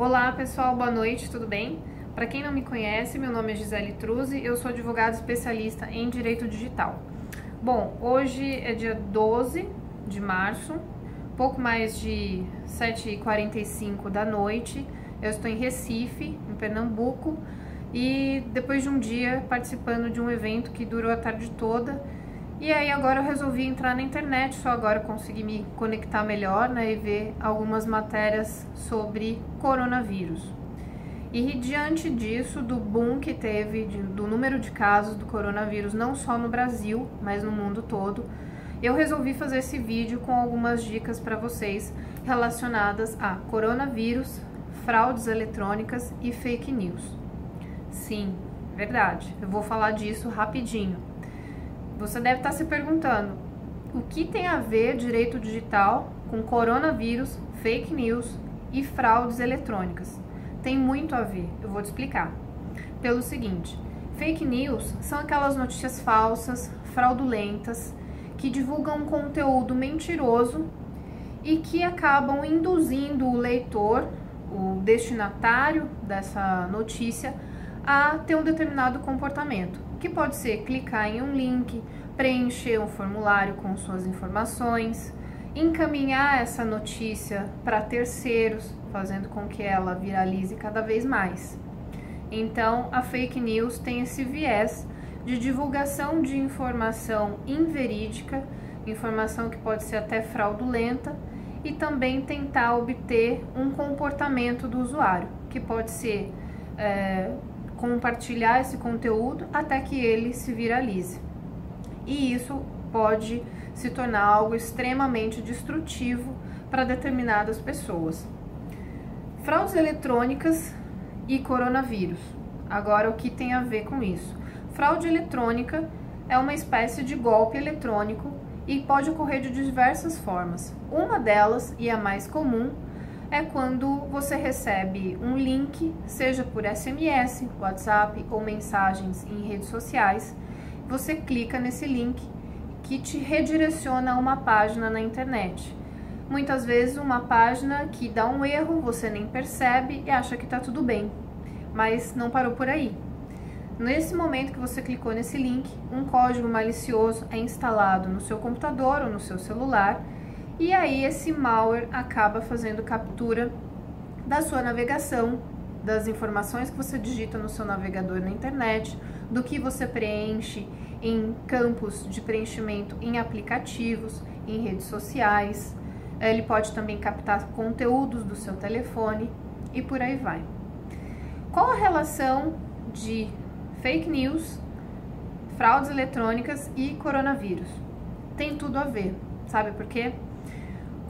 Olá pessoal, boa noite, tudo bem? Para quem não me conhece, meu nome é Gisele Truzzi, eu sou advogada especialista em Direito Digital. Bom, hoje é dia 12 de março, pouco mais de 7h45 da noite, eu estou em Recife, em Pernambuco, e depois de um dia participando de um evento que durou a tarde toda, e aí agora eu resolvi entrar na internet, só agora consegui me conectar melhor né, e ver algumas matérias sobre coronavírus. E diante disso, do boom que teve, do número de casos do coronavírus, não só no Brasil, mas no mundo todo, eu resolvi fazer esse vídeo com algumas dicas para vocês relacionadas a coronavírus, fraudes eletrônicas e fake news. Sim, verdade, eu vou falar disso rapidinho. Você deve estar se perguntando: o que tem a ver direito digital com coronavírus, fake news e fraudes eletrônicas? Tem muito a ver, eu vou te explicar. Pelo seguinte: fake news são aquelas notícias falsas, fraudulentas, que divulgam um conteúdo mentiroso e que acabam induzindo o leitor, o destinatário dessa notícia, a ter um determinado comportamento que pode ser clicar em um link, preencher um formulário com suas informações, encaminhar essa notícia para terceiros, fazendo com que ela viralize cada vez mais. Então, a fake news tem esse viés de divulgação de informação inverídica, informação que pode ser até fraudulenta, e também tentar obter um comportamento do usuário, que pode ser é, compartilhar esse conteúdo até que ele se viralize. E isso pode se tornar algo extremamente destrutivo para determinadas pessoas. Fraudes eletrônicas e coronavírus. Agora, o que tem a ver com isso? Fraude eletrônica é uma espécie de golpe eletrônico e pode ocorrer de diversas formas. Uma delas, e a mais comum, é quando você recebe um link, seja por SMS, WhatsApp ou mensagens em redes sociais. Você clica nesse link que te redireciona a uma página na internet. Muitas vezes uma página que dá um erro, você nem percebe e acha que está tudo bem, mas não parou por aí. Nesse momento que você clicou nesse link, um código malicioso é instalado no seu computador ou no seu celular e aí esse malware acaba fazendo captura da sua navegação, das informações que você digita no seu navegador na internet, do que você preenche em campos de preenchimento em aplicativos, em redes sociais. Ele pode também captar conteúdos do seu telefone e por aí vai. Qual a relação de fake news, fraudes eletrônicas e coronavírus? Tem tudo a ver, sabe por quê?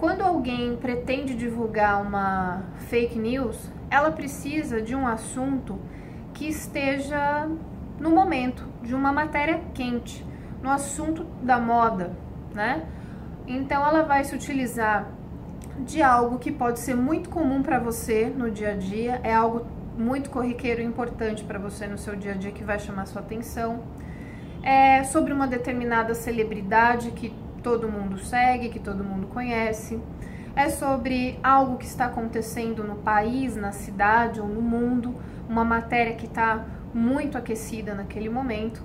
Quando alguém pretende divulgar uma fake news, ela precisa de um assunto que esteja no momento, de uma matéria quente, no assunto da moda, né? Então ela vai se utilizar de algo que pode ser muito comum para você no dia a dia, é algo muito corriqueiro e importante para você no seu dia a dia que vai chamar sua atenção. É sobre uma determinada celebridade que todo mundo segue, que todo mundo conhece. É sobre algo que está acontecendo no país, na cidade ou no mundo, uma matéria que está muito aquecida naquele momento.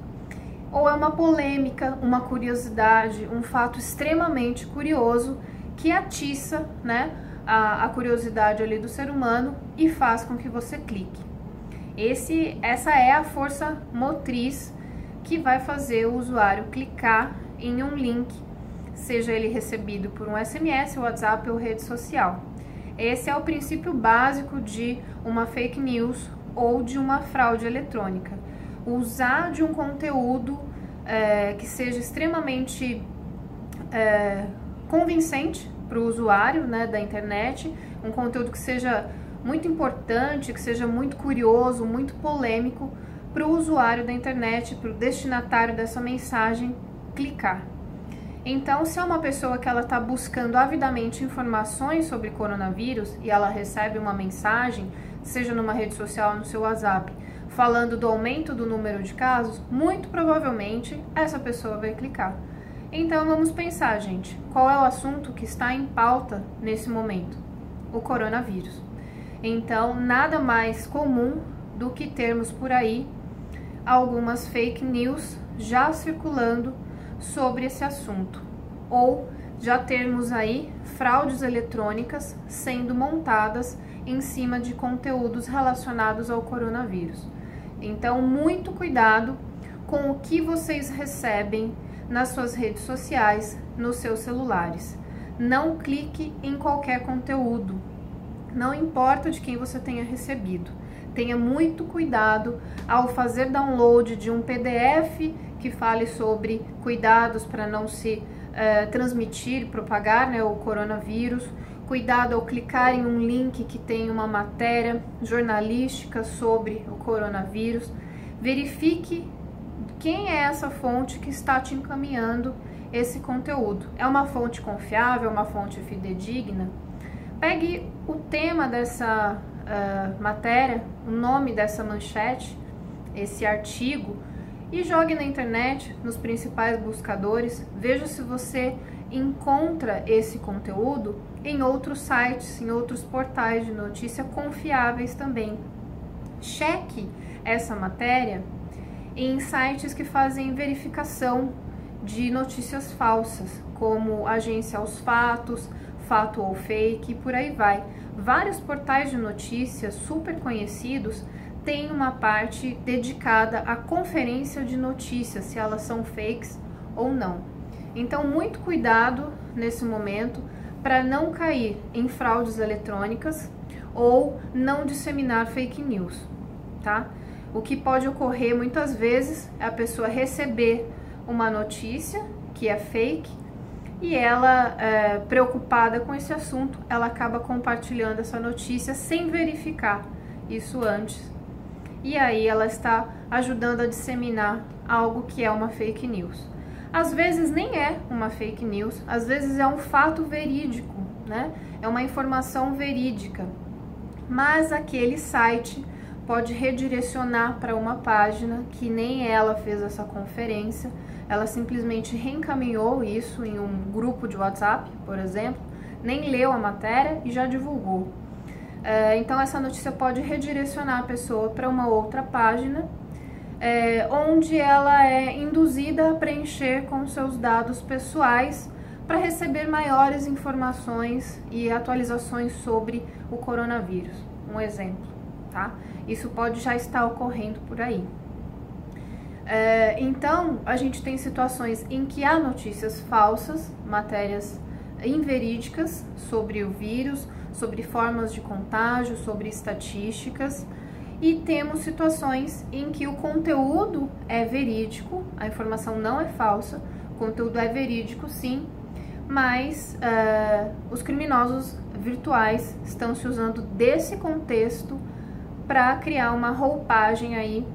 Ou é uma polêmica, uma curiosidade, um fato extremamente curioso que atiça né, a, a curiosidade ali do ser humano e faz com que você clique. Esse, essa é a força motriz que vai fazer o usuário clicar em um link seja ele recebido por um SMS, WhatsApp ou rede social. Esse é o princípio básico de uma fake news ou de uma fraude eletrônica. Usar de um conteúdo é, que seja extremamente é, convincente para o usuário né, da internet, um conteúdo que seja muito importante, que seja muito curioso, muito polêmico para o usuário da internet, para o destinatário dessa mensagem clicar. Então, se é uma pessoa que ela está buscando avidamente informações sobre coronavírus e ela recebe uma mensagem, seja numa rede social no seu WhatsApp, falando do aumento do número de casos, muito provavelmente essa pessoa vai clicar. Então vamos pensar, gente, qual é o assunto que está em pauta nesse momento? O coronavírus. Então, nada mais comum do que termos por aí algumas fake news já circulando sobre esse assunto, ou já termos aí fraudes eletrônicas sendo montadas em cima de conteúdos relacionados ao coronavírus. Então, muito cuidado com o que vocês recebem nas suas redes sociais, nos seus celulares. Não clique em qualquer conteúdo, não importa de quem você tenha recebido. Tenha muito cuidado ao fazer download de um PDF que fale sobre cuidados para não se uh, transmitir, propagar né, o coronavírus. Cuidado ao clicar em um link que tem uma matéria jornalística sobre o coronavírus. Verifique quem é essa fonte que está te encaminhando esse conteúdo. É uma fonte confiável, é uma fonte fidedigna? Pegue o tema dessa uh, matéria, o nome dessa manchete, esse artigo, e jogue na internet, nos principais buscadores. Veja se você encontra esse conteúdo em outros sites, em outros portais de notícia confiáveis também. Cheque essa matéria em sites que fazem verificação de notícias falsas, como Agência aos Fatos, Fato ou Fake e por aí vai. Vários portais de notícias super conhecidos têm uma parte dedicada à conferência de notícias, se elas são fakes ou não. Então, muito cuidado nesse momento para não cair em fraudes eletrônicas ou não disseminar fake news, tá? O que pode ocorrer muitas vezes é a pessoa receber uma notícia que é fake e ela, é, preocupada com esse assunto, ela acaba compartilhando essa notícia sem verificar isso antes. E aí ela está ajudando a disseminar algo que é uma fake news. Às vezes nem é uma fake news, às vezes é um fato verídico, né? É uma informação verídica. Mas aquele site pode redirecionar para uma página que nem ela fez essa conferência, ela simplesmente reencaminhou isso em um grupo de WhatsApp, por exemplo, nem leu a matéria e já divulgou. É, então, essa notícia pode redirecionar a pessoa para uma outra página, é, onde ela é induzida a preencher com seus dados pessoais para receber maiores informações e atualizações sobre o coronavírus. Um exemplo, tá? Isso pode já estar ocorrendo por aí. É, então, a gente tem situações em que há notícias falsas, matérias inverídicas sobre o vírus, sobre formas de contágio, sobre estatísticas, e temos situações em que o conteúdo é verídico, a informação não é falsa, o conteúdo é verídico sim, mas uh, os criminosos virtuais estão se usando desse contexto para criar uma roupagem aí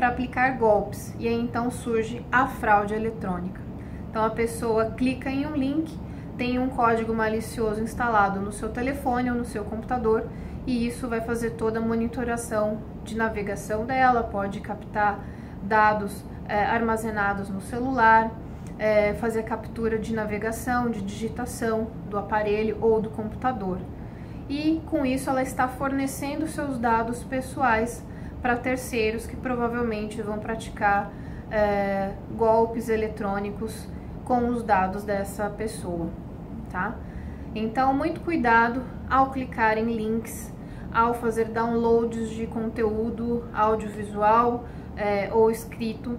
para aplicar golpes e aí então surge a fraude eletrônica. Então a pessoa clica em um link, tem um código malicioso instalado no seu telefone ou no seu computador e isso vai fazer toda a monitoração de navegação dela, pode captar dados é, armazenados no celular, é, fazer captura de navegação, de digitação do aparelho ou do computador e com isso ela está fornecendo seus dados pessoais para terceiros que provavelmente vão praticar é, golpes eletrônicos com os dados dessa pessoa, tá? Então, muito cuidado ao clicar em links, ao fazer downloads de conteúdo audiovisual é, ou escrito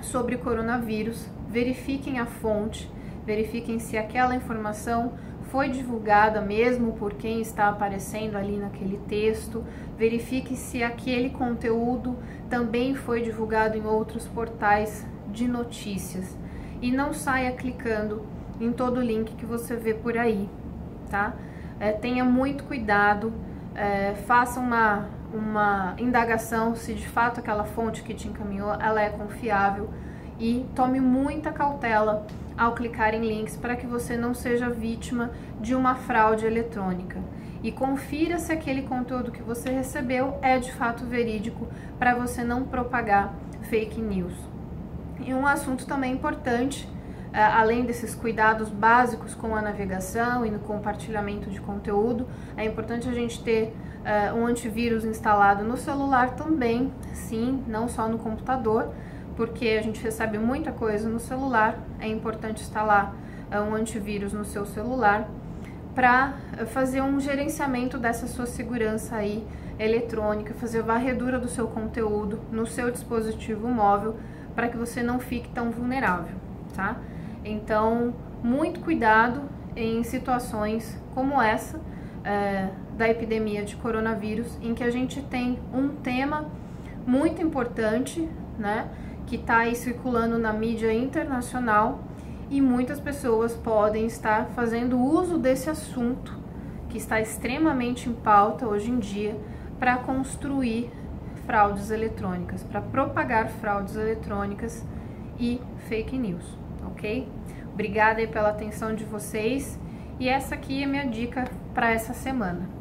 sobre coronavírus. Verifiquem a fonte, verifiquem se aquela informação foi divulgada mesmo por quem está aparecendo ali naquele texto. Verifique se aquele conteúdo também foi divulgado em outros portais de notícias. E não saia clicando em todo link que você vê por aí, tá? É, tenha muito cuidado, é, faça uma, uma indagação se de fato aquela fonte que te encaminhou ela é confiável e tome muita cautela ao clicar em links para que você não seja vítima de uma fraude eletrônica. E confira se aquele conteúdo que você recebeu é de fato verídico para você não propagar fake news. E um assunto também importante, eh, além desses cuidados básicos com a navegação e no compartilhamento de conteúdo, é importante a gente ter uh, um antivírus instalado no celular também, sim, não só no computador, porque a gente recebe muita coisa no celular, é importante instalar uh, um antivírus no seu celular para fazer um gerenciamento dessa sua segurança aí eletrônica, fazer a varredura do seu conteúdo no seu dispositivo móvel para que você não fique tão vulnerável, tá? Então, muito cuidado em situações como essa é, da epidemia de coronavírus, em que a gente tem um tema muito importante, né, que está aí circulando na mídia internacional e muitas pessoas podem estar fazendo uso desse assunto que está extremamente em pauta hoje em dia para construir fraudes eletrônicas, para propagar fraudes eletrônicas e fake news, ok? Obrigada pela atenção de vocês e essa aqui é minha dica para essa semana.